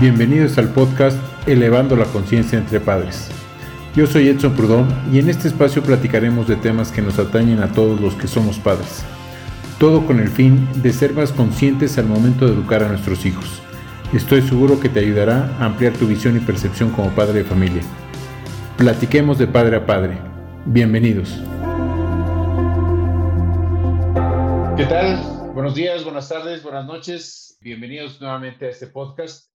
Bienvenidos al podcast Elevando la Conciencia entre Padres. Yo soy Edson Prudón y en este espacio platicaremos de temas que nos atañen a todos los que somos padres. Todo con el fin de ser más conscientes al momento de educar a nuestros hijos. Estoy seguro que te ayudará a ampliar tu visión y percepción como padre de familia. Platiquemos de padre a padre. Bienvenidos. ¿Qué tal? Buenos días, buenas tardes, buenas noches. Bienvenidos nuevamente a este podcast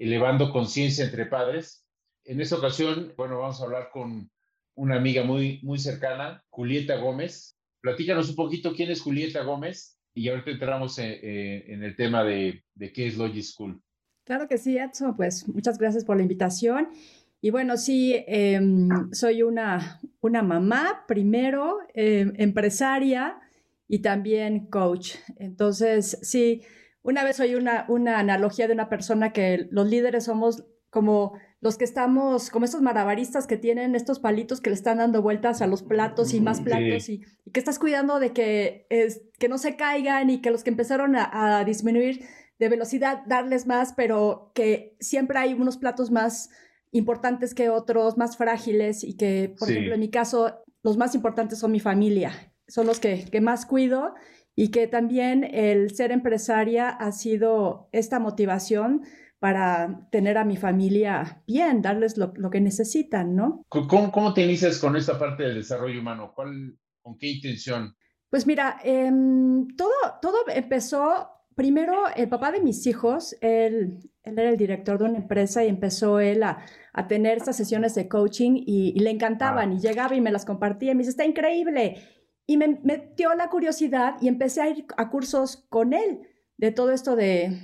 elevando conciencia entre padres. En esta ocasión, bueno, vamos a hablar con una amiga muy, muy cercana, Julieta Gómez. Platícanos un poquito quién es Julieta Gómez y ahorita entramos en, el tema de, qué es Logic School. Claro que sí, Edson, pues muchas gracias por la invitación. Y bueno, sí, em, soy una, una mamá primero, em, empresaria y también coach. Entonces, sí, una vez oí una, una analogía de una persona que los líderes somos como los que estamos, como estos malabaristas que tienen estos palitos que le están dando vueltas a los platos y más platos y, que estás cuidando de que, es, que no se caigan y que los que empezaron a, disminuir de velocidad, darles más, pero que siempre hay unos platos más importantes que otros, más frágiles y que, por ejemplo, en mi caso, los más importantes son mi familia, son los que, que más cuido y que también el ser empresaria ha sido esta motivación para tener a mi familia bien, darles lo, que necesitan, ¿no? ¿Cómo, ¿Cómo, te inicias con esta parte del desarrollo humano? ¿Cuál, ¿Con qué intención? Pues mira, em, todo, todo empezó, primero el papá de mis hijos, él, él era el director de una empresa y empezó él a, a tener estas sesiones de coaching y, le encantaban ah. y llegaba y me las compartía y me dice, está increíble. Y me metió la curiosidad y empecé a ir a cursos con él de todo esto de,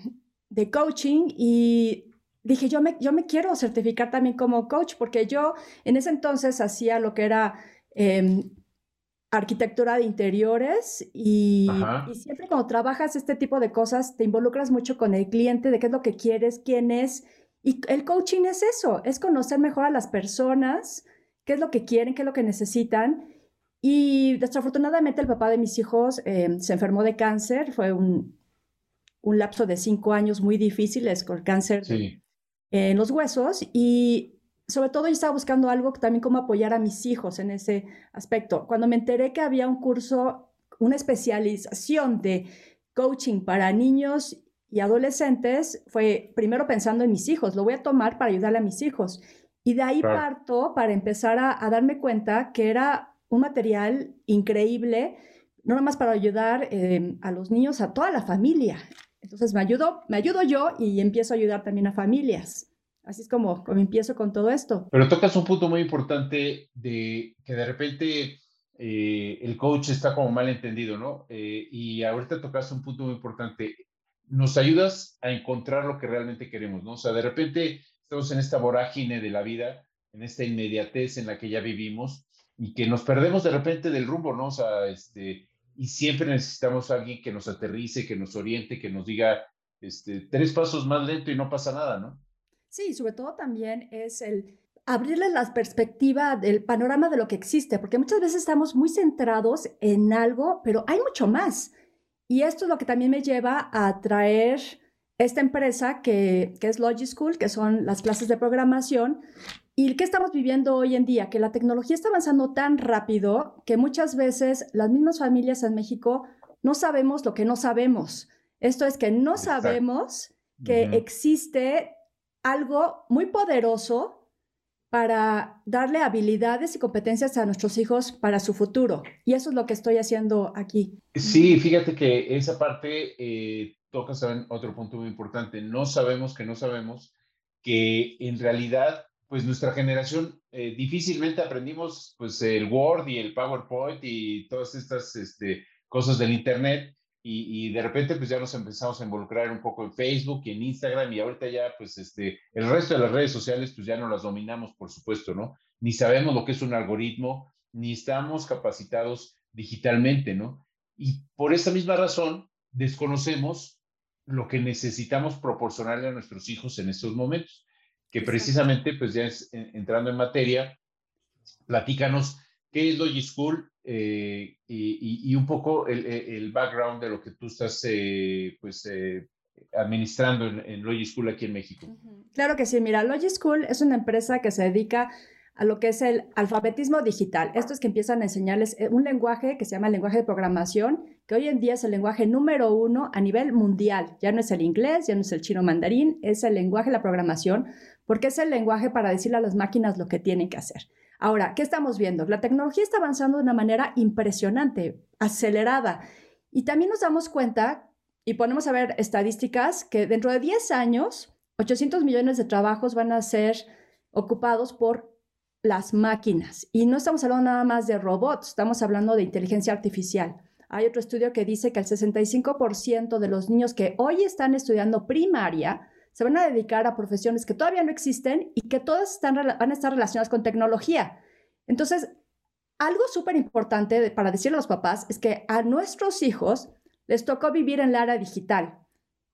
de coaching y dije, yo me, yo me quiero certificar también como coach porque yo en ese entonces hacía lo que era em, arquitectura de interiores y, y, siempre cuando trabajas este tipo de cosas te involucras mucho con el cliente de qué es lo que quieres, quién es. Y el coaching es eso, es conocer mejor a las personas, qué es lo que quieren, qué es lo que necesitan y desafortunadamente el papá de mis hijos em, se enfermó de cáncer, fue un, un, lapso de cinco años muy difíciles con cáncer en los huesos. Y sobre todo yo estaba buscando algo también como apoyar a mis hijos en ese aspecto. Cuando me enteré que había un curso, una especialización de coaching para niños y adolescentes, fue primero pensando en mis hijos, lo voy a tomar para ayudarle a mis hijos. Y de ahí parto para empezar a, a darme cuenta que era un material increíble, no nada más para ayudar eh, a los niños, a toda la familia. Entonces me ayudo, me ayudo yo y empiezo a ayudar también a familias. Así es como, como empiezo con todo esto. Pero tocas un punto muy importante de que de repente eh, el coach está como mal entendido, ¿no? Eh, y ahorita tocas un punto muy importante. Nos ayudas a encontrar lo que realmente queremos, ¿no? O sea, de repente estamos en esta vorágine de la vida, en esta inmediatez en la que ya vivimos, y que nos perdemos de repente del rumbo, ¿no? O sea, este, y siempre necesitamos a alguien que nos aterrice, que nos oriente, que nos diga este, tres pasos más lento y no pasa nada, ¿no? Sí, sobre todo también es el abrirles la perspectiva del panorama de lo que existe, porque muchas veces estamos muy centrados en algo, pero hay mucho más. Y esto es lo que también me lleva a traer esta empresa que, que es Logic School, que son las clases de programación, ¿Y qué estamos viviendo hoy en día? Que la tecnología está avanzando tan rápido que muchas veces las mismas familias en México no sabemos lo que no sabemos. Esto es que no sabemos que existe algo muy poderoso para darle habilidades y competencias a nuestros hijos para su futuro. Y eso es lo que estoy haciendo aquí. Sí, fíjate que esa parte eh, toca saber otro punto muy importante. No sabemos que no sabemos que en realidad pues nuestra generación eh, difícilmente aprendimos pues el Word y el PowerPoint y todas estas este, cosas del Internet y, de repente pues ya nos empezamos a involucrar un poco en Facebook y en Instagram y ahorita ya pues este, el resto de las redes sociales pues ya no las dominamos por supuesto, ¿no? Ni sabemos lo que es un algoritmo, ni estamos capacitados digitalmente, ¿no? Y por esa misma razón desconocemos lo que necesitamos proporcionarle a nuestros hijos en estos momentos que precisamente, pues ya es, entrando en materia, platícanos qué es Logic School eh, y, un poco el, el, background de lo que tú estás eh, pues, eh, administrando en, en Logi School aquí en México. Claro que sí, mira, Logi School es una empresa que se dedica a lo que es el alfabetismo digital. Esto es que empiezan a enseñarles eh, un lenguaje que se llama el lenguaje de programación, que hoy en día es el lenguaje número uno a nivel mundial. Ya no es el inglés, ya no es el chino mandarín, es el lenguaje de la programación, porque es el lenguaje para decirle a las máquinas lo que tienen que hacer. Ahora, ¿qué estamos viendo? La tecnología está avanzando de una manera impresionante, acelerada. Y también nos damos cuenta, y ponemos a ver estadísticas, que dentro de 10 años, 800 millones de trabajos van a ser ocupados por las máquinas. Y no estamos hablando nada más de robots, estamos hablando de inteligencia artificial. Hay otro estudio que dice que el 65% de los niños que hoy están estudiando primaria se van a dedicar a profesiones que todavía no existen y que todas están, van a estar relacionadas con tecnología. Entonces, algo súper importante para decirle a los papás es que a nuestros hijos les tocó vivir en la era digital.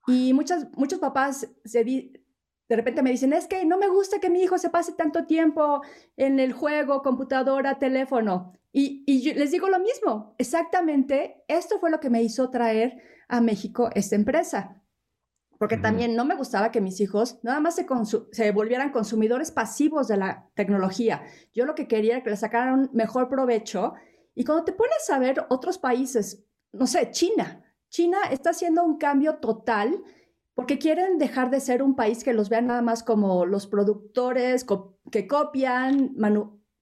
Y muchos papás se, de repente me dicen, es que no me gusta que mi hijo se pase tanto tiempo en el juego, computadora, teléfono. Y, y les digo lo mismo, exactamente, esto fue lo que me hizo traer a México esta empresa. Porque también no me gustaba que mis hijos nada más se, se volvieran consumidores pasivos de la tecnología. Yo lo que quería era que le sacaran mejor provecho. Y cuando te pones a ver otros países, no sé, China, China está haciendo un cambio total porque quieren dejar de ser un país que los vean nada más como los productores que copian,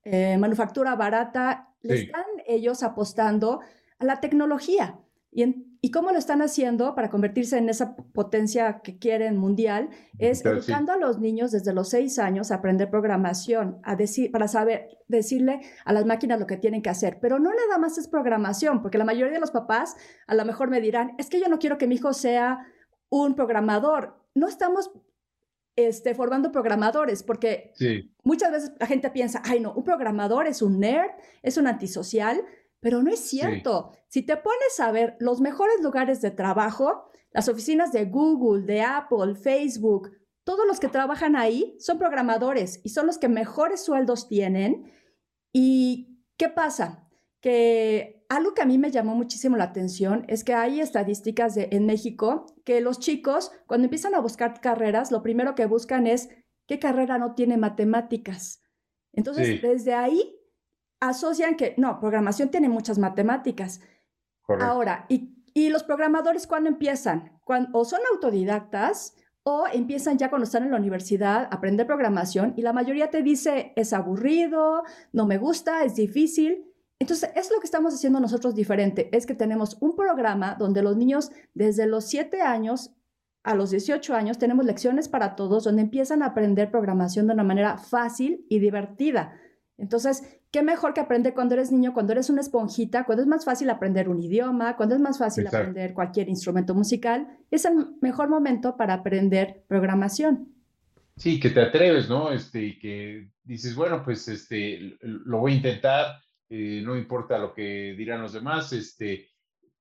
eh, manufactura barata, le están ellos apostando a la tecnología. ¿Y, ¿Y, cómo lo están haciendo para convertirse en esa potencia que quieren mundial? Es educando a los niños desde los seis años a aprender programación, a decir, para saber decirle a las máquinas lo que tienen que hacer. Pero no nada más es programación, porque la mayoría de los papás a lo mejor me dirán, es que yo no quiero que mi hijo sea un programador. No estamos este, formando programadores, porque muchas veces la gente piensa, ay no, un programador es un nerd, es un antisocial, pero no es cierto. Si te pones a ver los mejores lugares de trabajo, las oficinas de Google, de Apple, Facebook, todos los que trabajan ahí son programadores y son los que mejores sueldos tienen. ¿Y qué pasa? Que algo que a mí me llamó muchísimo la atención es que hay estadísticas de, en México que los chicos, cuando empiezan a buscar carreras, lo primero que buscan es qué carrera no tiene matemáticas. Entonces, desde ahí asocian que, no, programación tiene muchas matemáticas. Ahora, y, los programadores cuando empiezan? Cuando, o son autodidactas o empiezan ya cuando están en la universidad a aprender programación y la mayoría te dice, es aburrido, no me gusta, es difícil. Entonces, es lo que estamos haciendo nosotros diferente, es que tenemos un programa donde los niños desde los 7 años a los 18 años tenemos lecciones para todos donde empiezan a aprender programación de una manera fácil y divertida. Entonces, ¿qué mejor que aprender cuando eres niño, cuando eres una esponjita, cuando es más fácil aprender un idioma, cuando es más fácil aprender cualquier instrumento musical? Es el mejor momento para aprender programación. Sí, que te atreves, ¿no? Este, que dices, bueno, pues este, lo voy a intentar, eh, no importa lo que dirán los demás, este,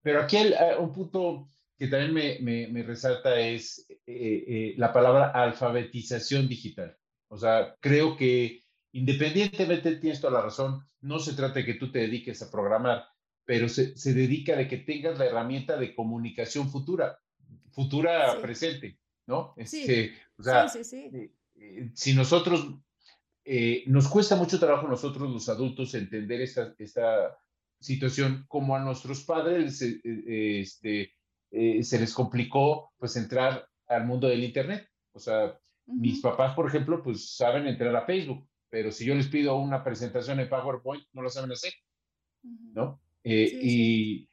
pero aquí eh, un punto que también me, me, resalta es eh, la palabra alfabetización digital. O sea, creo que independientemente, tienes toda la razón, no se trata de que tú te dediques a programar, pero se, se dedica de que tengas la herramienta de comunicación futura, futura presente, ¿no? Sí. Este, o sea, sí, sí, si nosotros eh, nos cuesta mucho trabajo nosotros los adultos entender esta, esta situación como a nuestros padres eh, eh, este, se les complicó pues entrar al mundo del Internet. O sea, mis papás, por ejemplo, pues saben entrar a Facebook, pero si yo les pido una presentación en PowerPoint, no lo saben hacer, ¿no? y,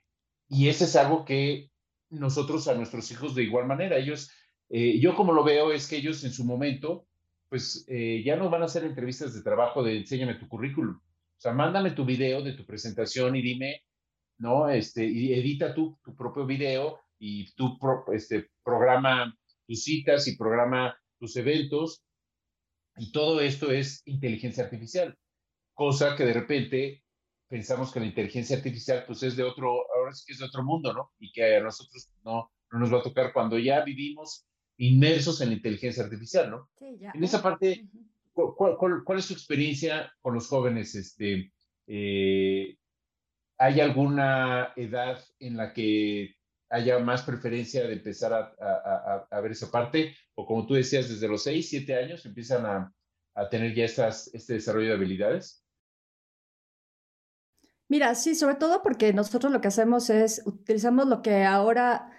y ese es algo que nosotros a nuestros hijos de igual manera, ellos, yo como lo veo es que ellos en su momento pues eh, ya no van a hacer entrevistas de trabajo de enséñame tu currículum. O sea, mándame tu video de tu presentación y dime, ¿no? Este, y edita tú tu propio video y tú este, programa tus citas y programa tus eventos. Y todo esto es inteligencia artificial, cosa que de repente pensamos que la inteligencia artificial pues es de otro, ahora sí que es de otro mundo, ¿no? Y que a nosotros no, no nos va a tocar cuando ya vivimos inmersos en la inteligencia artificial, ¿no? Sí, ya. En esa parte, ¿cuál, es su experiencia con los jóvenes? Este, eh, ¿Hay alguna edad en la que haya más preferencia de empezar a, a, ver esa parte, o como tú decías, desde los 6, 7 años empiezan a, tener ya estas, este desarrollo de habilidades? Mira, sí, sobre todo porque nosotros lo que hacemos es, utilizamos lo que ahora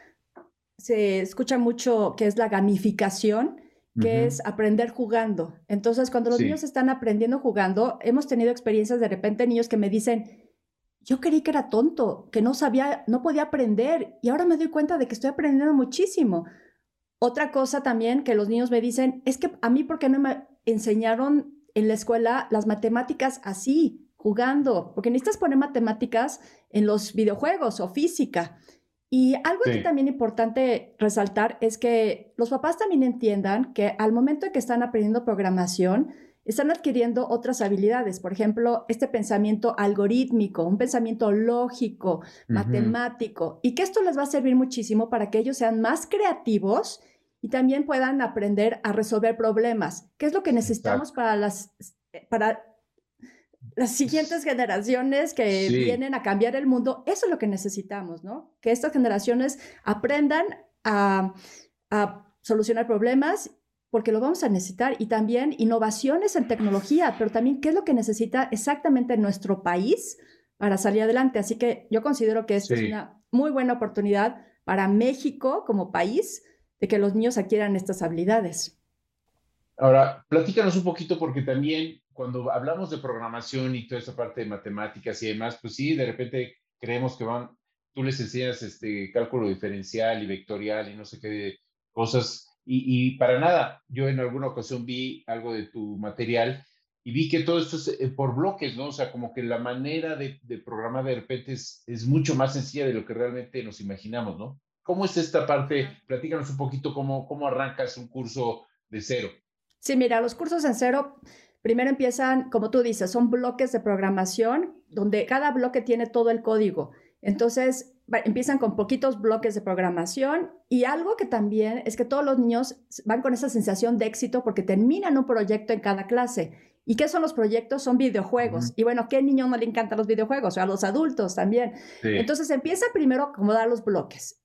se escucha mucho, que es la gamificación, que es aprender jugando. Entonces, cuando los niños están aprendiendo jugando, hemos tenido experiencias de repente niños que me dicen, yo creí que era tonto, que no sabía, no podía aprender y ahora me doy cuenta de que estoy aprendiendo muchísimo. Otra cosa también que los niños me dicen es que a mí, ¿por qué no me enseñaron en la escuela las matemáticas así, jugando? Porque necesitas poner matemáticas en los videojuegos o física. Y algo que también importante resaltar es que los papás también entiendan que al momento en que están aprendiendo programación, están adquiriendo otras habilidades, por ejemplo, este pensamiento algorítmico, un pensamiento lógico, matemático, y que esto les va a servir muchísimo para que ellos sean más creativos y también puedan aprender a resolver problemas, que es lo que necesitamos para las para las siguientes generaciones que vienen a cambiar el mundo, eso es lo que necesitamos, ¿no? Que estas generaciones aprendan a, solucionar problemas porque lo vamos a necesitar y también innovaciones en tecnología, pero también qué es lo que necesita exactamente nuestro país para salir adelante. Así que yo considero que esto es una muy buena oportunidad para México como país de que los niños adquieran estas habilidades. Ahora, platícanos un poquito porque también cuando hablamos de programación y toda esa parte de matemáticas y demás, pues sí, de repente creemos que van, tú les enseñas este cálculo diferencial y vectorial y no sé qué cosas, y, para nada, yo en alguna ocasión vi algo de tu material y vi que todo esto es eh, por bloques, ¿no? O sea, como que la manera de, programar de repente es, es, mucho más sencilla de lo que realmente nos imaginamos, ¿no? ¿Cómo es esta parte? Platícanos un poquito cómo, cómo arrancas un curso de cero. Sí, mira, los cursos en cero Primero empiezan, como tú dices, son bloques de programación donde cada bloque tiene todo el código. Entonces, empiezan con poquitos bloques de programación y algo que también es que todos los niños van con esa sensación de éxito porque terminan un proyecto en cada clase. ¿Y qué son los proyectos? Son videojuegos. Y bueno, ¿qué niño no le encantan los videojuegos? O a los adultos también. Entonces empieza primero a acomodar los bloques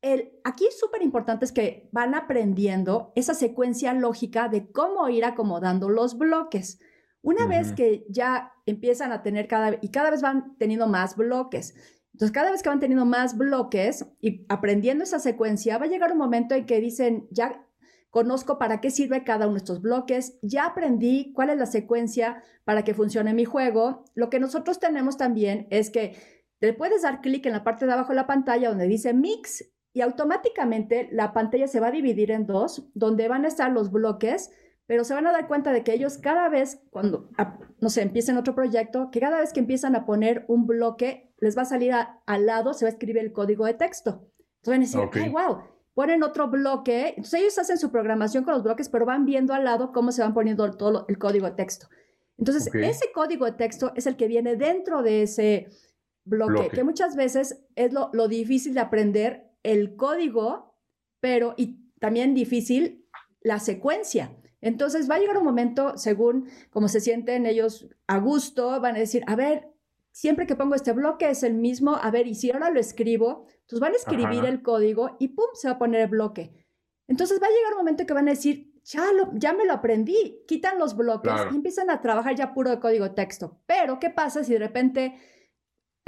el, aquí es súper importante es que van aprendiendo esa secuencia lógica de cómo ir acomodando los bloques. Una vez que ya empiezan a tener cada y cada vez van teniendo más bloques. Entonces, cada vez que van teniendo más bloques y aprendiendo esa secuencia, va a llegar un momento en que dicen, ya conozco para qué sirve cada uno de estos bloques, ya aprendí cuál es la secuencia para que funcione mi juego. Lo que nosotros tenemos también es que le puedes dar clic en la parte de abajo de la pantalla donde dice Mix y automáticamente la pantalla se va a dividir en dos, donde van a estar los bloques, pero se van a dar cuenta de que ellos cada vez, cuando, no sé, empiecen otro proyecto, que cada vez que empiezan a poner un bloque, les va a salir al lado, se va a escribir el código de texto. Entonces van a decir, ay, wow, ponen otro bloque. Entonces ellos hacen su programación con los bloques, pero van viendo al lado cómo se van poniendo todo el código de texto. Entonces, ese código de texto es el que viene dentro de ese bloque, que muchas veces es lo, lo difícil de aprender el código, pero y también difícil la secuencia. Entonces va a llegar un momento, según cómo se sienten ellos a gusto, van a decir, a ver, siempre que pongo este bloque es el mismo, a ver, y si ahora lo escribo, entonces van a escribir el código y pum, se va a poner el bloque. Entonces va a llegar un momento que van a decir, ya, ya me lo aprendí, quitan los bloques y empiezan a trabajar ya puro de código texto. Pero, ¿qué pasa si de repente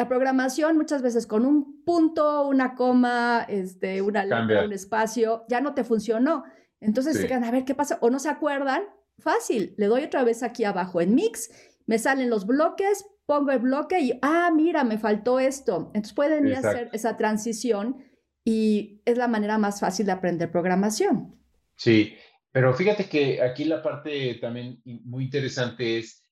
la programación muchas veces con un punto, una coma, este, una letra, un espacio, ya no te funcionó. Entonces se quedan, a ver qué pasa, o no se acuerdan, fácil, le doy otra vez aquí abajo en mix, me salen los bloques, pongo el bloque y, ah, mira, me faltó esto. Entonces pueden ir a hacer esa transición y es la manera más fácil de aprender programación. Sí, pero fíjate que aquí la parte también muy interesante es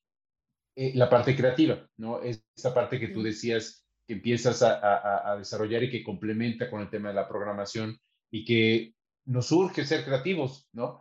eh, la parte creativa, ¿no? Esa parte que tú decías que empiezas a, desarrollar y que complementa con el tema de la programación y que nos urge ser creativos, ¿no?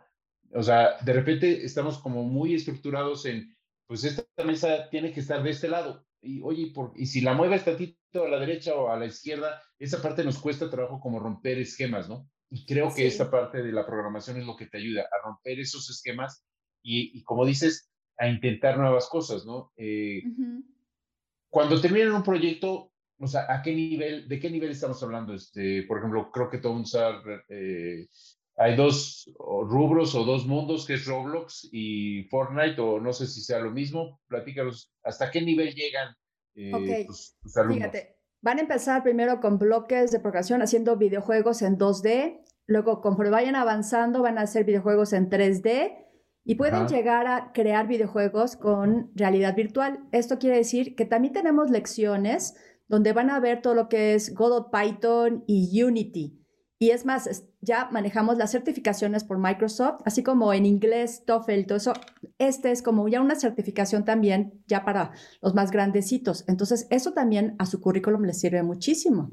O sea, de repente estamos como muy estructurados en, pues esta mesa tiene que estar de este lado. Y oye, por, y si la mueves tantito a la derecha o a la izquierda, esa parte nos cuesta trabajo como romper esquemas, ¿no? Y creo que esta parte de la programación es lo que te ayuda a romper esos esquemas y, y como dices, a intentar nuevas cosas, ¿no? Eh, cuando terminan un proyecto, o sea, ¿a qué nivel, de qué nivel estamos hablando? Este, por ejemplo, creo que todo eh, hay dos rubros o dos mundos, que es Roblox y Fortnite, o no sé si sea lo mismo. Platícanos, ¿hasta qué nivel llegan eh, tus, Fíjate, van a empezar primero con bloques de programación haciendo videojuegos en 2D, luego conforme vayan avanzando van a hacer videojuegos en 3D y pueden llegar a crear videojuegos con realidad virtual. Esto quiere decir que también tenemos lecciones donde van a ver todo lo que es Godot Python y Unity. Y es más, ya manejamos las certificaciones por Microsoft, así como en inglés, TOEFL, todo eso. Este es como ya una certificación también ya para los más grandecitos. Entonces, eso también a su currículum le sirve muchísimo.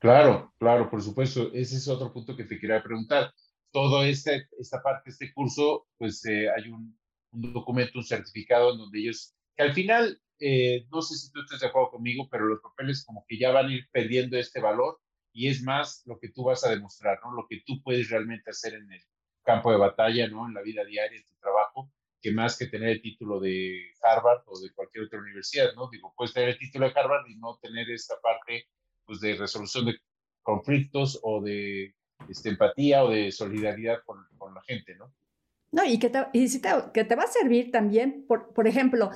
Claro, claro, por supuesto. Ese es otro punto que te quería preguntar todo este, esta parte, este curso, pues eh, hay un, un, documento, un certificado en donde ellos, que al final, eh, no sé si tú estás de acuerdo conmigo, pero los papeles como que ya van a ir perdiendo este valor y es más lo que tú vas a demostrar, ¿no? Lo que tú puedes realmente hacer en el campo de batalla, ¿no? En la vida diaria, en tu trabajo, que más que tener el título de Harvard o de cualquier otra universidad, ¿no? Digo, puedes tener el título de Harvard y no tener esta parte, pues, de resolución de conflictos o de este, empatía o de solidaridad con, con, la gente, ¿no? No, y que te, y si te, que te va a servir también, por, por ejemplo,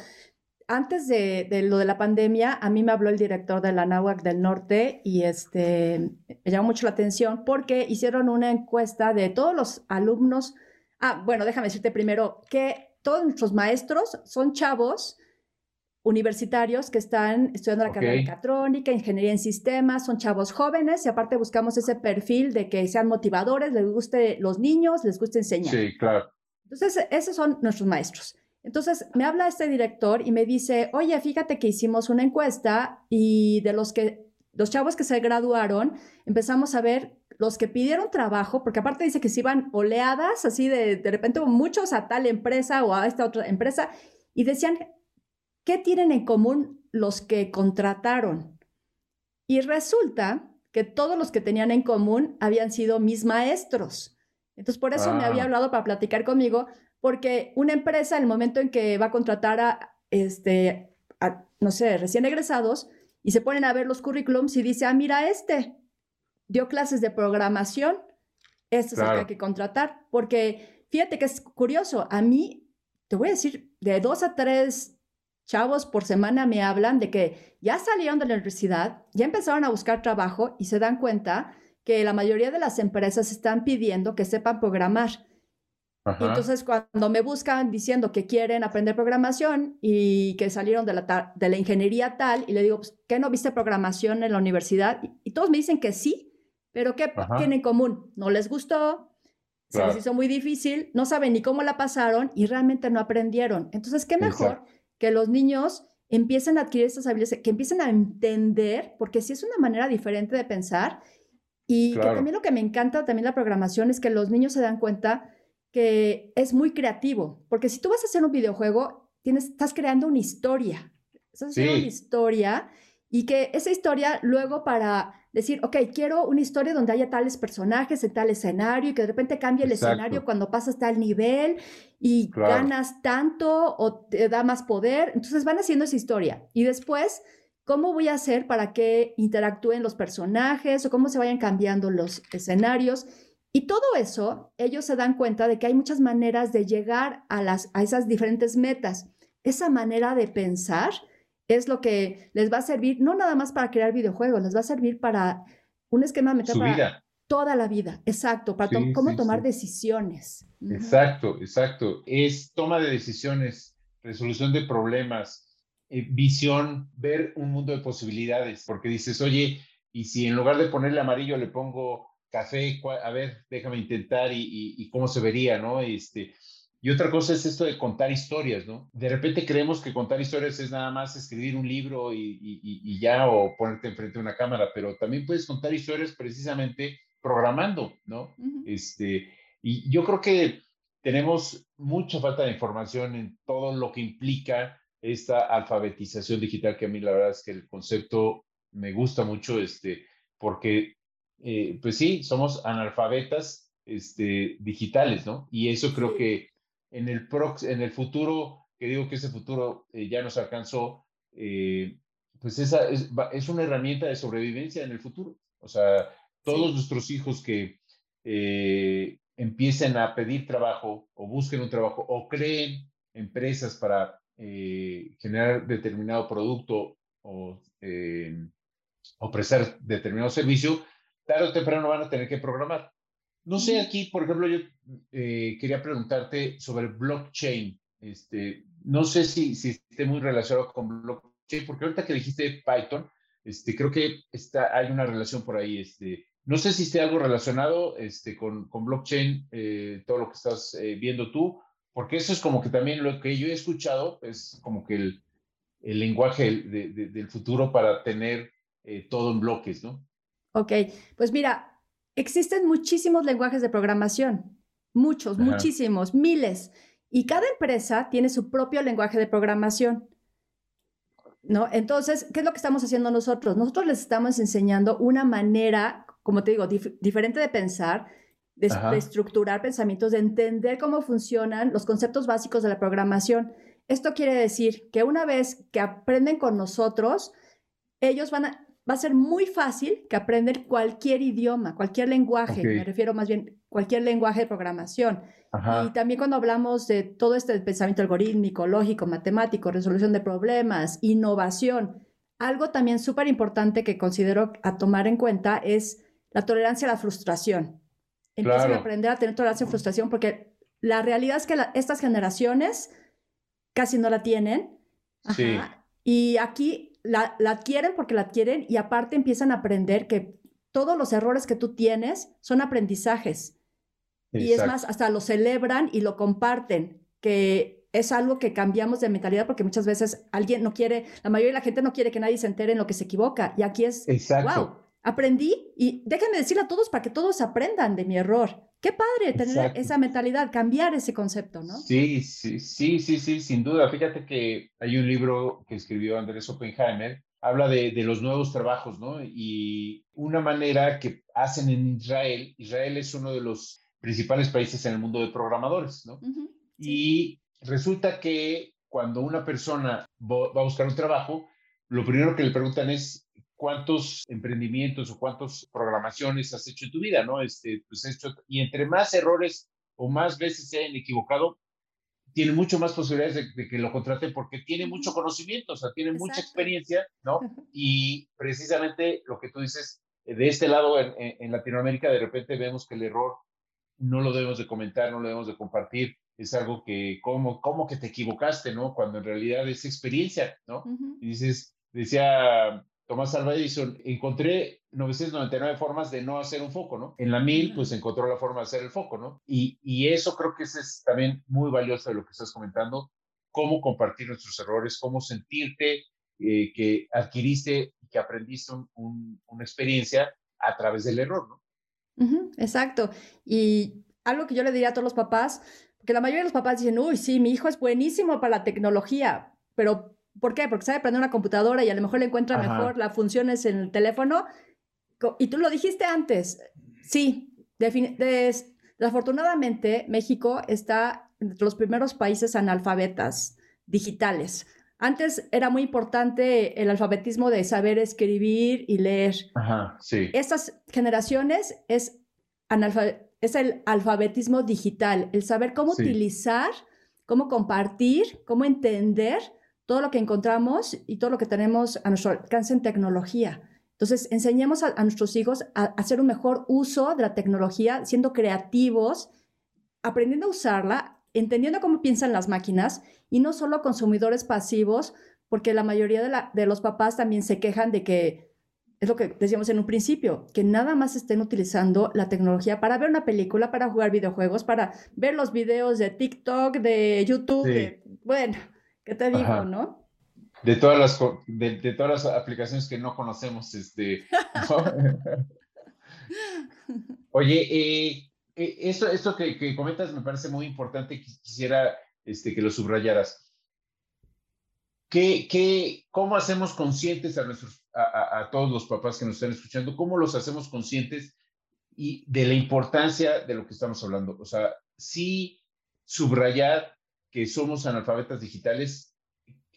antes de, de, lo de la pandemia, a mí me habló el director de la NAWAC del Norte y este, me llamó mucho la atención porque hicieron una encuesta de todos los alumnos. Ah, bueno, déjame decirte primero que todos nuestros maestros son chavos universitarios que están estudiando la carrera de mecatrónica, ingeniería en sistemas, son chavos jóvenes y aparte buscamos ese perfil de que sean motivadores, les guste los niños, les guste enseñar. Sí, claro. Entonces, esos son nuestros maestros. Entonces, me habla este director y me dice, oye, fíjate que hicimos una encuesta y de los que, los chavos que se graduaron, empezamos a ver los que pidieron trabajo, porque aparte dice que se iban oleadas, así de, de repente muchos a tal empresa o a esta otra empresa, y decían, ¿qué tienen en común los que contrataron? Y resulta que todos los que tenían en común habían sido mis maestros. Entonces, por eso me había ah. hablado para platicar conmigo, porque una empresa, en el momento en que va a contratar a, este, no sé, recién egresados, y se ponen a ver los currículums y dice, ah, mira, este dio clases de programación, este es el que hay que contratar, porque fíjate que es curioso, a mí, te voy a decir, de dos a tres chavos por semana me hablan de que ya salieron de la universidad, ya empezaron a buscar trabajo y se dan cuenta que la mayoría de las empresas están pidiendo que sepan programar. Entonces, cuando me buscan diciendo que quieren aprender programación y que salieron de la, de la ingeniería tal, y le digo, pues, ¿qué no viste programación en la universidad? Y, todos me dicen que sí, pero ¿qué tienen en común? No les gustó, se les hizo muy difícil, no saben ni cómo la pasaron y realmente no aprendieron. Entonces, ¿qué mejor? que los niños empiecen a adquirir estas habilidades, que empiecen a entender, porque sí es una manera diferente de pensar. Y que también lo que me encanta también la programación es que los niños se dan cuenta que es muy creativo, porque si tú vas a hacer un videojuego, tienes, estás creando una historia, estás haciendo una historia y que esa historia luego para decir, ok, quiero una historia donde haya tales personajes en tal escenario y que de repente cambie el escenario cuando pasas tal nivel y ganas tanto o te da más poder. Entonces van haciendo esa historia. Y después, ¿cómo voy a hacer para que interactúen los personajes o cómo se vayan cambiando los escenarios? Y todo eso, ellos se dan cuenta de que hay muchas maneras de llegar a, las, a esas diferentes metas. Esa manera de pensar es lo que les va a servir, no nada más para crear videojuegos, les va a servir para un esquema mental para toda la vida. Exacto, para cómo tomar decisiones. Exacto, exacto. Es toma de decisiones, resolución de problemas, eh, visión, ver un mundo de posibilidades, porque dices, oye, y si en lugar de ponerle amarillo le pongo café, a ver, déjame intentar y, y cómo se vería, ¿no? Este, y otra cosa es esto de contar historias, ¿no? De repente creemos que contar historias es nada más escribir un libro y, ya o ponerte enfrente de una cámara, pero también puedes contar historias precisamente programando, ¿no? este, y yo creo que tenemos mucha falta de información en todo lo que implica esta alfabetización digital, que a mí la verdad es que el concepto me gusta mucho, este, porque, eh, pues sí, somos analfabetas este, digitales, ¿no? Y eso creo que en el, en el futuro, que digo que ese futuro eh, ya nos alcanzó, eh, pues esa es, es, una herramienta de sobrevivencia en el futuro. O sea, todos nuestros hijos que empiecen a pedir trabajo o busquen un trabajo o creen empresas para generar determinado producto o, o prestar determinado servicio, tarde o temprano van a tener que programar. No sé, aquí, por ejemplo, yo eh, quería preguntarte sobre blockchain. Este, no sé si, si esté muy relacionado con blockchain, porque ahorita que dijiste Python, este, creo que está, hay una relación por ahí. Este, no sé si esté algo relacionado este, con, con blockchain, eh, todo lo que estás eh, viendo tú, porque eso es como que también lo que yo he escuchado, es como que el, el lenguaje del futuro para tener todo en bloques, ¿no? Ok, pues mira, Existen muchísimos lenguajes de programación, muchos, muchísimos, miles. Y cada empresa tiene su propio lenguaje de programación. ¿No? Entonces, ¿qué es lo que estamos haciendo nosotros? Nosotros les estamos enseñando una manera, como te digo, diferente de pensar, de, de, estructurar pensamientos, de entender cómo funcionan los conceptos básicos de la programación. Esto quiere decir que una vez que aprenden con nosotros, ellos van a, va a ser muy fácil que aprender cualquier idioma, cualquier lenguaje, me refiero más bien cualquier lenguaje de programación. Y también cuando hablamos de todo este pensamiento algorítmico, lógico, matemático, resolución de problemas, innovación, algo también súper importante que considero a tomar en cuenta es la tolerancia a la frustración. Empiezan a aprender a tener tolerancia a la frustración porque la realidad es que estas generaciones casi no la tienen. Y aquí la, adquieren porque la adquieren y aparte empiezan a aprender que todos los errores que tú tienes son aprendizajes. Y es más, hasta lo celebran y lo comparten, que es algo que cambiamos de mentalidad porque muchas veces alguien no quiere, la mayoría de la gente no quiere que nadie se entere en lo que se equivoca. Y aquí es, wow, aprendí y déjenme decirle a todos para que todos aprendan de mi error. Qué padre tener esa mentalidad, cambiar ese concepto, ¿no? Sí, sí, sí, sí, sí, sin duda. Fíjate que hay un libro que escribió Andrés Oppenheimer, habla de, de, los nuevos trabajos, ¿no? Y una manera que hacen en Israel, Israel es uno de los principales países en el mundo de programadores, ¿no? Y resulta que cuando una persona va a buscar un trabajo, lo primero que le preguntan es, cuántos emprendimientos o cuántas programaciones has hecho en tu vida, ¿no? Este, pues hecho, y entre más errores o más veces se hayan equivocado, tiene mucho más posibilidades de, que lo contraten porque tiene mucho conocimiento, o sea, tiene mucha experiencia, ¿no? Y precisamente lo que tú dices, de este lado en, en, Latinoamérica, de repente vemos que el error no lo debemos de comentar, no lo debemos de compartir, es algo que, como, como que te equivocaste, ¿no? Cuando en realidad es experiencia, ¿no? Y dices, decía Tomás Alva Edison, encontré 999 formas de no hacer un foco, ¿no? En la mil, pues encontró la forma de hacer el foco, ¿no? Y, y eso creo que es también muy valioso de lo que estás comentando, cómo compartir nuestros errores, cómo sentirte eh, que adquiriste, que aprendiste una experiencia a través del error, ¿no? exacto. Y algo que yo le diría a todos los papás, porque la mayoría de los papás dicen, uy, sí, mi hijo es buenísimo para la tecnología, pero ¿Por qué? Porque sabe aprender una computadora y a lo mejor le encuentra mejor las funciones en el teléfono. Y tú lo dijiste antes. Sí, desafortunadamente México está entre los primeros países analfabetas digitales. Antes era muy importante el alfabetismo de saber escribir y leer. Ajá, sí. Estas generaciones es, es el alfabetismo digital, el saber cómo utilizar, cómo compartir, cómo entender todo lo que encontramos y todo lo que tenemos a nuestro alcance en tecnología. Entonces, enseñemos a, nuestros hijos a, hacer un mejor uso de la tecnología, siendo creativos, aprendiendo a usarla, entendiendo cómo piensan las máquinas y no solo consumidores pasivos, porque la mayoría de, de los papás también se quejan de que, es lo que decíamos en un principio, que nada más estén utilizando la tecnología para ver una película, para jugar videojuegos, para ver los videos de TikTok, de YouTube, bueno, ¿Qué te digo, no? De todas las de, todas las aplicaciones que no conocemos, este. Oye, eh, eh, esto, esto que, comentas me parece muy importante. Quisiera este, que lo subrayaras. ¿Qué, qué, cómo hacemos conscientes a, nuestros, a, a, todos los papás que nos están escuchando? ¿Cómo los hacemos conscientes y de la importancia de lo que estamos hablando? O sea, sí subrayar que somos analfabetas digitales,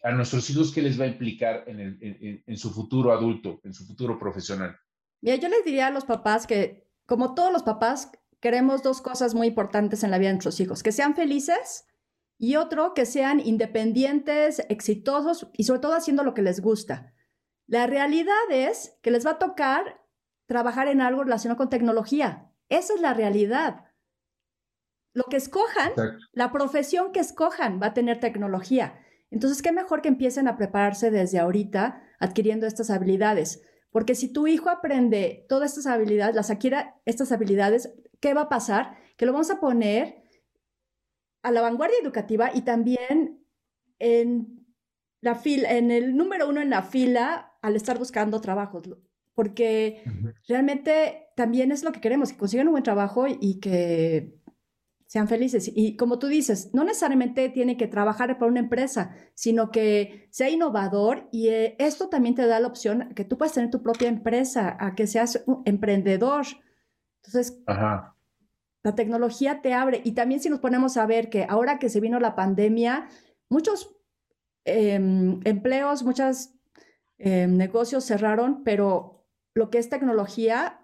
a nuestros hijos qué les va a implicar en, en, su futuro adulto, en su futuro profesional? Mira, yo les diría a los papás que, como todos los papás, queremos dos cosas muy importantes en la vida de nuestros hijos, que sean felices y otro, que sean independientes, exitosos y sobre todo haciendo lo que les gusta. La realidad es que les va a tocar trabajar en algo relacionado con tecnología. Esa es la realidad. Lo que escojan, la profesión que escojan va a tener tecnología. Entonces, qué mejor que empiecen a prepararse desde ahorita adquiriendo estas habilidades. Porque si tu hijo aprende todas estas habilidades, las adquiere estas habilidades, ¿qué va a pasar? Que lo vamos a poner a la vanguardia educativa y también en la fila, en el número uno en la fila al estar buscando trabajos. Porque realmente también es lo que queremos, que consigan un buen trabajo y que sean felices. Y como tú dices, no necesariamente tiene que trabajar para una empresa, sino que sea innovador y eh, esto también te da la opción que tú puedes tener tu propia empresa, a que seas un emprendedor. Entonces, la tecnología te abre. Y también si nos ponemos a ver que ahora que se vino la pandemia, muchos em, empleos, muchos em, negocios cerraron, pero lo que es tecnología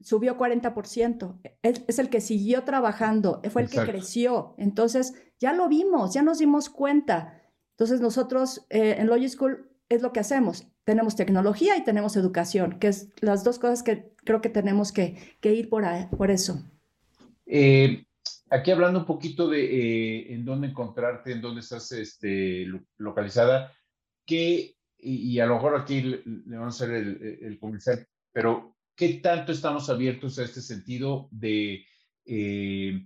subió 40%. Es, el que siguió trabajando, fue el que creció. Entonces, ya lo vimos, ya nos dimos cuenta. Entonces, nosotros eh, en Logic School es lo que hacemos. Tenemos tecnología y tenemos educación, que es las dos cosas que creo que tenemos que, ir por, por eso. Eh, aquí hablando un poquito de eh, en dónde encontrarte, en dónde estás este, localizada, que, y, a lo mejor aquí le, vamos a hacer el, el comercial, pero ¿qué tanto estamos abiertos a este sentido de, eh,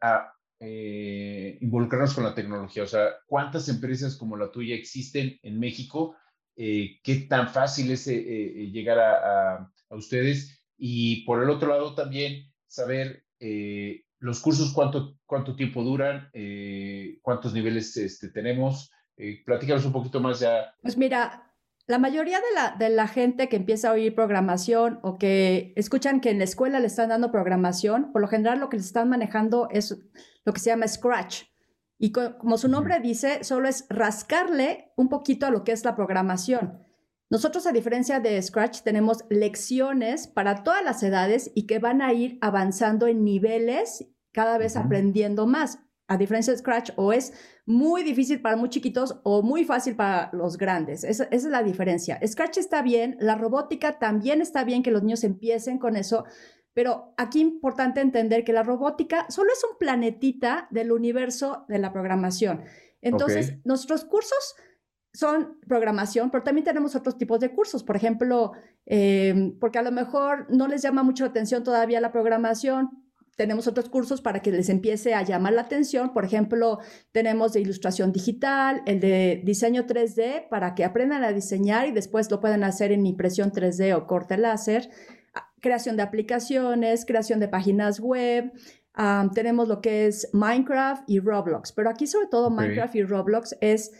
ah, eh, involucrarnos con la tecnología? O sea, ¿cuántas empresas como la tuya existen en México? Eh, ¿Qué tan fácil es llegar a, ustedes? Y por el otro lado también saber los cursos, cuánto, cuánto tiempo duran, cuántos niveles este, tenemos. platícanos un poquito más ya. Pues mira, la mayoría de la, de la, gente que empieza a oír programación o que escuchan que en la escuela le están dando programación, por lo general lo que les están manejando es lo que se llama Scratch. Y como su nombre dice, solo es rascarle un poquito a lo que es la programación. Nosotros, a diferencia de Scratch, tenemos lecciones para todas las edades y que van a ir avanzando en niveles, cada vez aprendiendo más a diferencia de Scratch, o es muy difícil para muy chiquitos o muy fácil para los grandes. Esa, es la diferencia. Scratch está bien, la robótica también está bien que los niños empiecen con eso, pero aquí importante entender que la robótica solo es un planetita del universo de la programación. Entonces, nuestros cursos son programación, pero también tenemos otros tipos de cursos. Por ejemplo, eh, porque a lo mejor no les llama mucho la atención todavía la programación, tenemos otros cursos para que les empiece a llamar la atención. Por ejemplo, tenemos de ilustración digital, el de diseño 3D para que aprendan a diseñar y después lo puedan hacer en impresión 3D o corte láser, ah, creación de aplicaciones, creación de páginas web. tenemos lo que es Minecraft y Roblox, pero aquí sobre todo Minecraft y Roblox es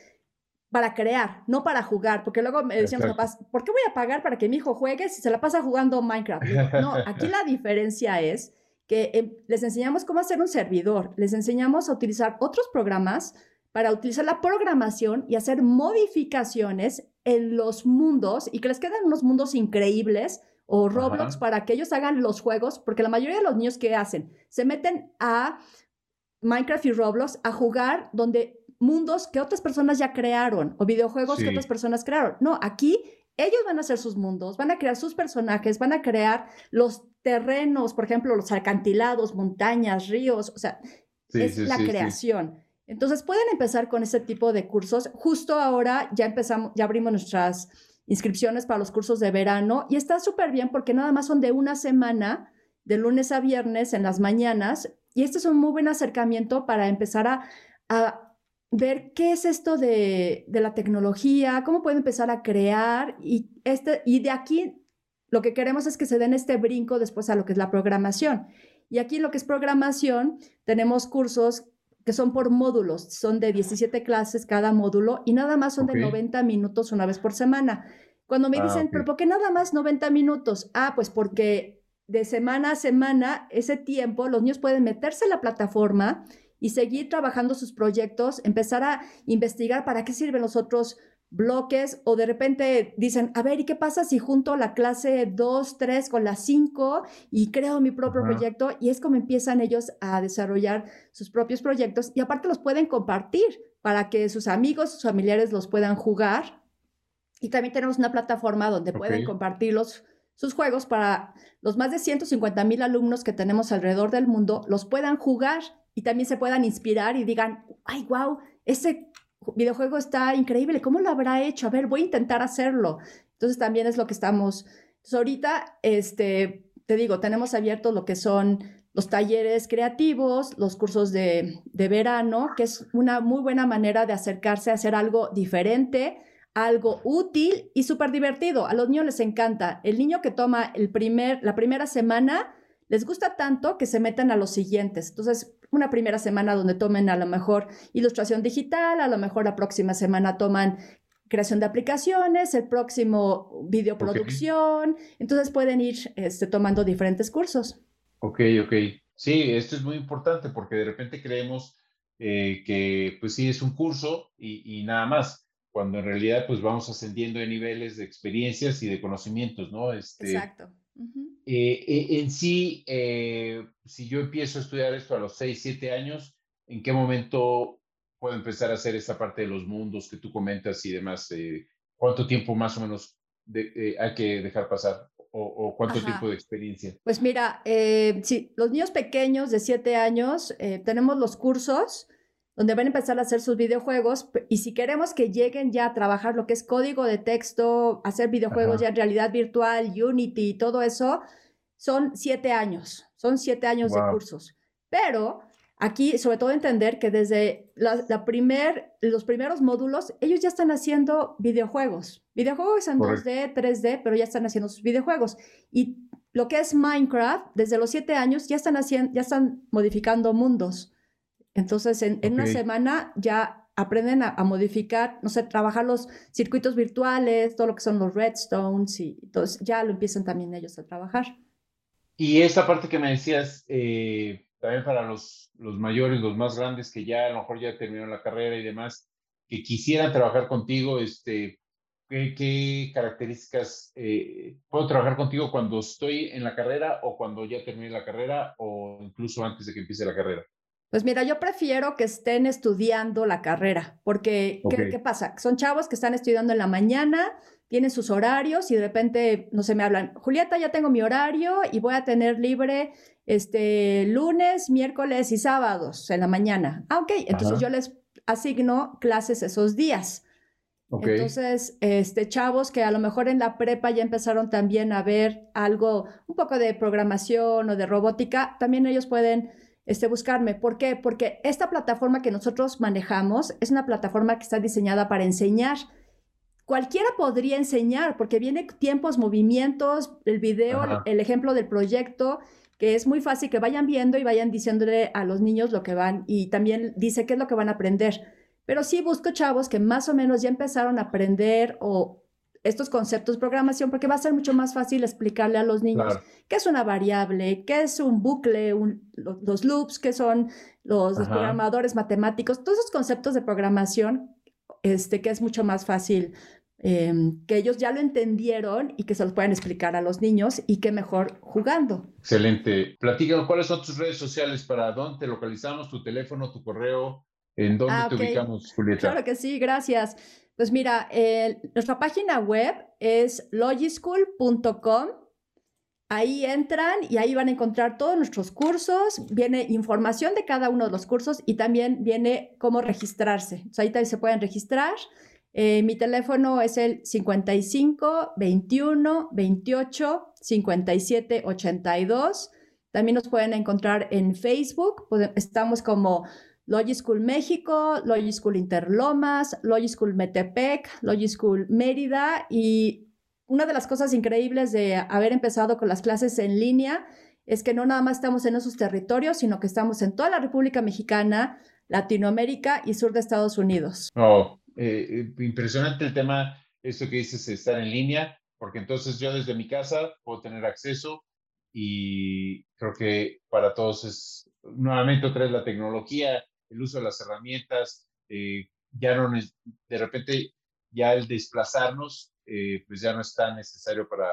para crear, no para jugar, porque luego me decían papás, ¿por qué voy a pagar para que mi hijo juegue si se la pasa jugando Minecraft? No, aquí la diferencia es que em, les enseñamos cómo hacer un servidor, les enseñamos a utilizar otros programas para utilizar la programación y hacer modificaciones en los mundos y que les queden unos mundos increíbles o Roblox para que ellos hagan los juegos, porque la mayoría de los niños que hacen se meten a Minecraft y Roblox a jugar donde mundos que otras personas ya crearon o videojuegos que otras personas crearon. No, aquí ellos van a hacer sus mundos, van a crear sus personajes, van a crear los terrenos, por ejemplo, los alcantilados, montañas, ríos, o sea, es la creación. Entonces pueden empezar con ese tipo de cursos. Justo ahora ya empezamos, ya abrimos nuestras inscripciones para los cursos de verano y está súper bien porque nada más son de una semana, de lunes a viernes en las mañanas, y este es un muy buen acercamiento para empezar a, a ver qué es esto de, de, la tecnología, cómo pueden empezar a crear y, este, y de aquí lo que queremos es que se den este brinco después a lo que es la programación. Y aquí en lo que es programación, tenemos cursos que son por módulos, son de 17 clases cada módulo y nada más son de 90 minutos una vez por semana. Cuando me ah, dicen, pero ¿por qué nada más 90 minutos? Ah, pues porque de semana a semana, ese tiempo, los niños pueden meterse en la plataforma y seguir trabajando sus proyectos, empezar a investigar para qué sirven los otros bloques o de repente dicen, a ver, ¿y qué pasa si junto la clase 2, 3 con la 5 y creo mi propio proyecto? Y es como empiezan ellos a desarrollar sus propios proyectos y aparte los pueden compartir para que sus amigos, sus familiares los puedan jugar. Y también tenemos una plataforma donde pueden compartir sus juegos para los más de 150 mil alumnos que tenemos alrededor del mundo, los puedan jugar y también se puedan inspirar y digan, ay, wow, ese videojuego está increíble, ¿cómo lo habrá hecho? A ver, voy a intentar hacerlo. Entonces también es lo que estamos, entonces, ahorita, este, te digo, tenemos abierto lo que son los talleres creativos, los cursos de, de verano, que es una muy buena manera de acercarse a hacer algo diferente, algo útil y súper divertido. A los niños les encanta. El niño que toma el primer, la primera semana les gusta tanto que se meten a los siguientes. Entonces, una primera semana donde tomen a lo mejor ilustración digital, a lo mejor la próxima semana toman creación de aplicaciones, el próximo videoproducción. Entonces pueden ir este, tomando diferentes cursos. Ok, ok. Sí, esto es muy importante porque de repente creemos eh, que pues sí es un curso y, nada más, cuando en realidad pues vamos ascendiendo de niveles de experiencias y de conocimientos, ¿no? Este, Exacto. Eh, eh, en sí, eh, si yo empiezo a estudiar esto a los 6, 7 años, ¿en qué momento puedo empezar a hacer esta parte de los mundos que tú comentas y demás? ¿Cuánto tiempo más o menos hay que dejar pasar? ¿O, cuánto tiempo de experiencia? Pues mira, si los niños pequeños de 7 años, tenemos los cursos donde van a empezar a hacer sus videojuegos y si queremos que lleguen ya a trabajar lo que es código de texto, hacer videojuegos ya en realidad virtual, Unity y todo eso, son siete años, son siete años de cursos. Pero aquí, sobre todo, entender que desde la, primer, los primeros módulos, ellos ya están haciendo videojuegos. Videojuegos en 2D, 3D, pero ya están haciendo sus videojuegos. Y lo que es Minecraft, desde los siete años, ya están, haciendo, ya están modificando mundos. Entonces, en, una semana ya aprenden a, modificar, no sé, trabajar los circuitos virtuales, todo lo que son los redstones y entonces ya lo empiezan también ellos a trabajar. Y esta parte que me decías, eh, también para los, los mayores, los más grandes que ya a lo mejor ya terminaron la carrera y demás, que quisieran trabajar contigo, este, ¿qué, características eh, puedo trabajar contigo cuando estoy en la carrera o cuando ya termine la carrera o incluso antes de que empiece la carrera? Pues mira, yo prefiero que estén estudiando la carrera, porque ¿qué, pasa? Son chavos que están estudiando en la mañana, tienen sus horarios y de repente, no sé, me hablan, Julieta, ya tengo mi horario y voy a tener libre este lunes, miércoles y sábados en la mañana. Ah, ok, entonces yo les asigno clases esos días. Entonces, este, chavos que a lo mejor en la prepa ya empezaron también a ver algo, un poco de programación o de robótica, también ellos pueden este, buscarme. ¿Por qué? Porque esta plataforma que nosotros manejamos es una plataforma que está diseñada para enseñar. Cualquiera podría enseñar porque viene tiempos, movimientos, el video, el ejemplo del proyecto, que es muy fácil que vayan viendo y vayan diciéndole a los niños lo que van y también dice qué es lo que van a aprender. Pero sí busco chavos que más o menos ya empezaron a aprender o estos conceptos de programación porque va a ser mucho más fácil explicarle a los niños qué es una variable, qué es un bucle, los loops, qué son los programadores matemáticos, todos esos conceptos de programación, este, que es mucho más fácil em, que ellos ya lo entendieron y que se los puedan explicar a los niños y qué mejor jugando. Excelente. Platícanos cuáles son tus redes sociales, para dónde te localizamos, tu teléfono, tu correo, en dónde ah, te ubicamos, Julieta. Claro que sí, gracias. Pues mira, nuestra página web es logischool.com. Ahí entran y ahí van a encontrar todos nuestros cursos, viene información de cada uno de los cursos y también viene cómo registrarse. ahí también se pueden registrar. Eh, mi teléfono es el 55 21 28 57 82. También nos pueden encontrar en Facebook. Estamos como Logischool México, Logischool Interlomas, Logischool Metepec, Logischool Mérida y una de las cosas increíbles de haber empezado con las clases en línea es que no nada más estamos en esos territorios, sino que estamos en toda la República Mexicana, Latinoamérica y sur de Estados Unidos. Oh, eh, impresionante el tema, esto que dices, estar en línea, porque entonces yo desde mi casa puedo tener acceso y creo que para todos es nuevamente otra vez la tecnología, el uso de las herramientas, eh, ya no, de repente ya el desplazarnos, eh, pues ya no es tan necesario para,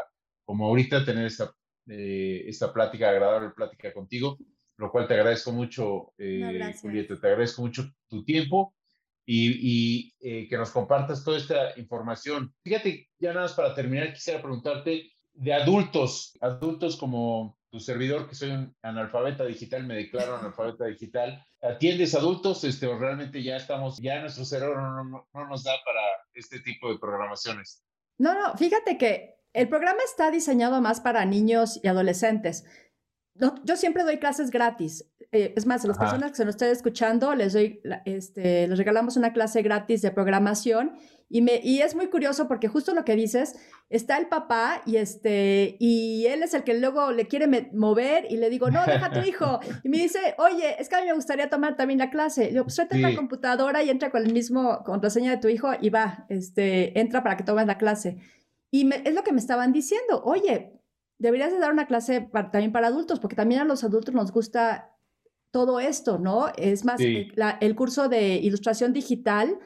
como ahorita, tener esta, eh, esta plática, agradable plática contigo, lo cual te agradezco mucho, Julieta, te agradezco mucho tu tiempo y, y que nos compartas toda esta información. Fíjate, ya nada más para terminar, quisiera preguntarte de adultos, adultos como tu servidor, que soy un analfabeta digital, me declaro analfabeta digital, ¿atiendes adultos este, o realmente ya estamos, ya nuestro cerebro no, no, nos da para este tipo de programaciones? No, no, fíjate que el programa está diseñado más para niños y adolescentes. yo siempre doy clases gratis. Eh, es más, a las personas que se nos estén escuchando, les, doy, este, les regalamos una clase gratis de programación y, me, y es muy curioso porque justo lo que dices, está el papá y, este, y él es el que luego le quiere mover y le digo, no, deja a tu hijo. Y me dice, oye, es que a mí me gustaría tomar también la clase. Le digo, pues suelta la computadora y entra con el mismo contraseña de tu hijo y va, este, entra para que tomes la clase. Y es lo que me estaban diciendo, oye, deberías de dar una clase también para adultos, porque también a los adultos nos gusta todo esto, ¿no? Es más, el, el curso de ilustración digital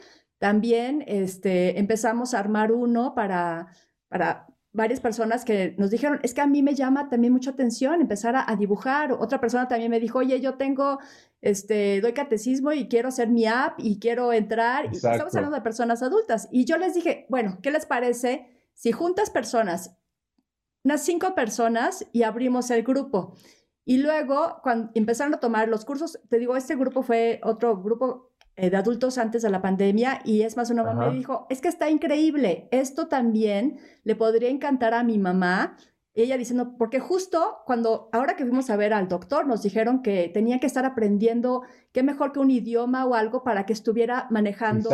también este, empezamos a armar uno para, para varias personas que nos dijeron, es que a mí me llama también mucha atención empezar a, dibujar. Otra persona también me dijo, oye, yo tengo, este, doy catecismo y quiero hacer mi app y quiero entrar. Y estamos hablando de personas adultas. Y yo les dije, bueno, ¿qué les parece si juntas personas, unas cinco personas y abrimos el grupo? Y luego, cuando empezaron a tomar los cursos, te digo, este grupo fue otro grupo eh, de adultos antes de la pandemia y es más, una mamá me dijo, es que está increíble, esto también le podría encantar a mi mamá. ella diciendo, porque justo cuando, ahora que fuimos a ver al doctor, nos dijeron que tenía que estar aprendiendo, qué mejor que un idioma o algo para que estuviera manejando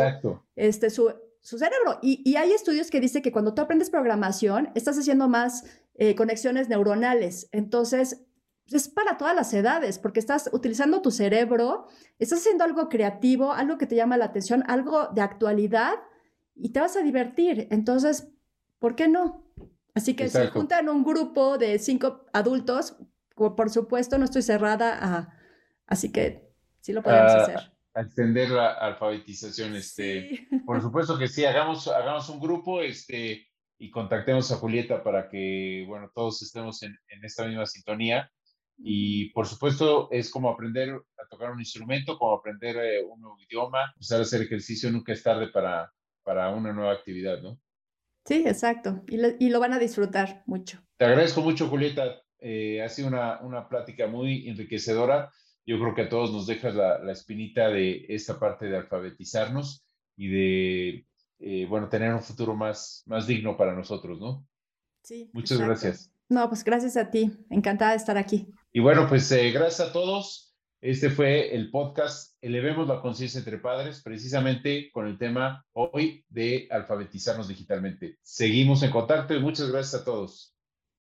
este, su, su cerebro. Y, y, hay estudios que dicen que cuando tú aprendes programación, estás haciendo más eh, conexiones neuronales. Entonces, es para todas las edades, porque estás utilizando tu cerebro, estás haciendo algo creativo, algo que te llama la atención, algo de actualidad y te vas a divertir. Entonces, ¿por qué no? Así que si juntan un grupo de cinco adultos, por supuesto no estoy cerrada a... Así que sí lo podemos hacer. A extender la alfabetización. Este, Por supuesto que sí, hagamos, hagamos un grupo este, y contactemos a Julieta para que, bueno, todos estemos en, en esta misma sintonía y por supuesto es como aprender a tocar un instrumento, como aprender eh, un nuevo idioma, empezar a hacer ejercicio, nunca es tarde para, para una nueva actividad, ¿no? Sí, exacto. Y lo, y lo van a disfrutar mucho. Te agradezco mucho, Julieta. Eh, ha sido una, una plática muy enriquecedora. Yo creo que a todos nos dejas la, la espinita de esta parte de alfabetizarnos y de, eh, bueno, tener un futuro más, más digno para nosotros, ¿no? Sí. Muchas gracias. No, pues gracias a ti. Encantada de estar aquí. Y bueno, pues eh, gracias a todos. Este fue el podcast Elevemos la conciencia entre padres, precisamente con el tema hoy de alfabetizarnos digitalmente. Seguimos en contacto y muchas gracias a todos.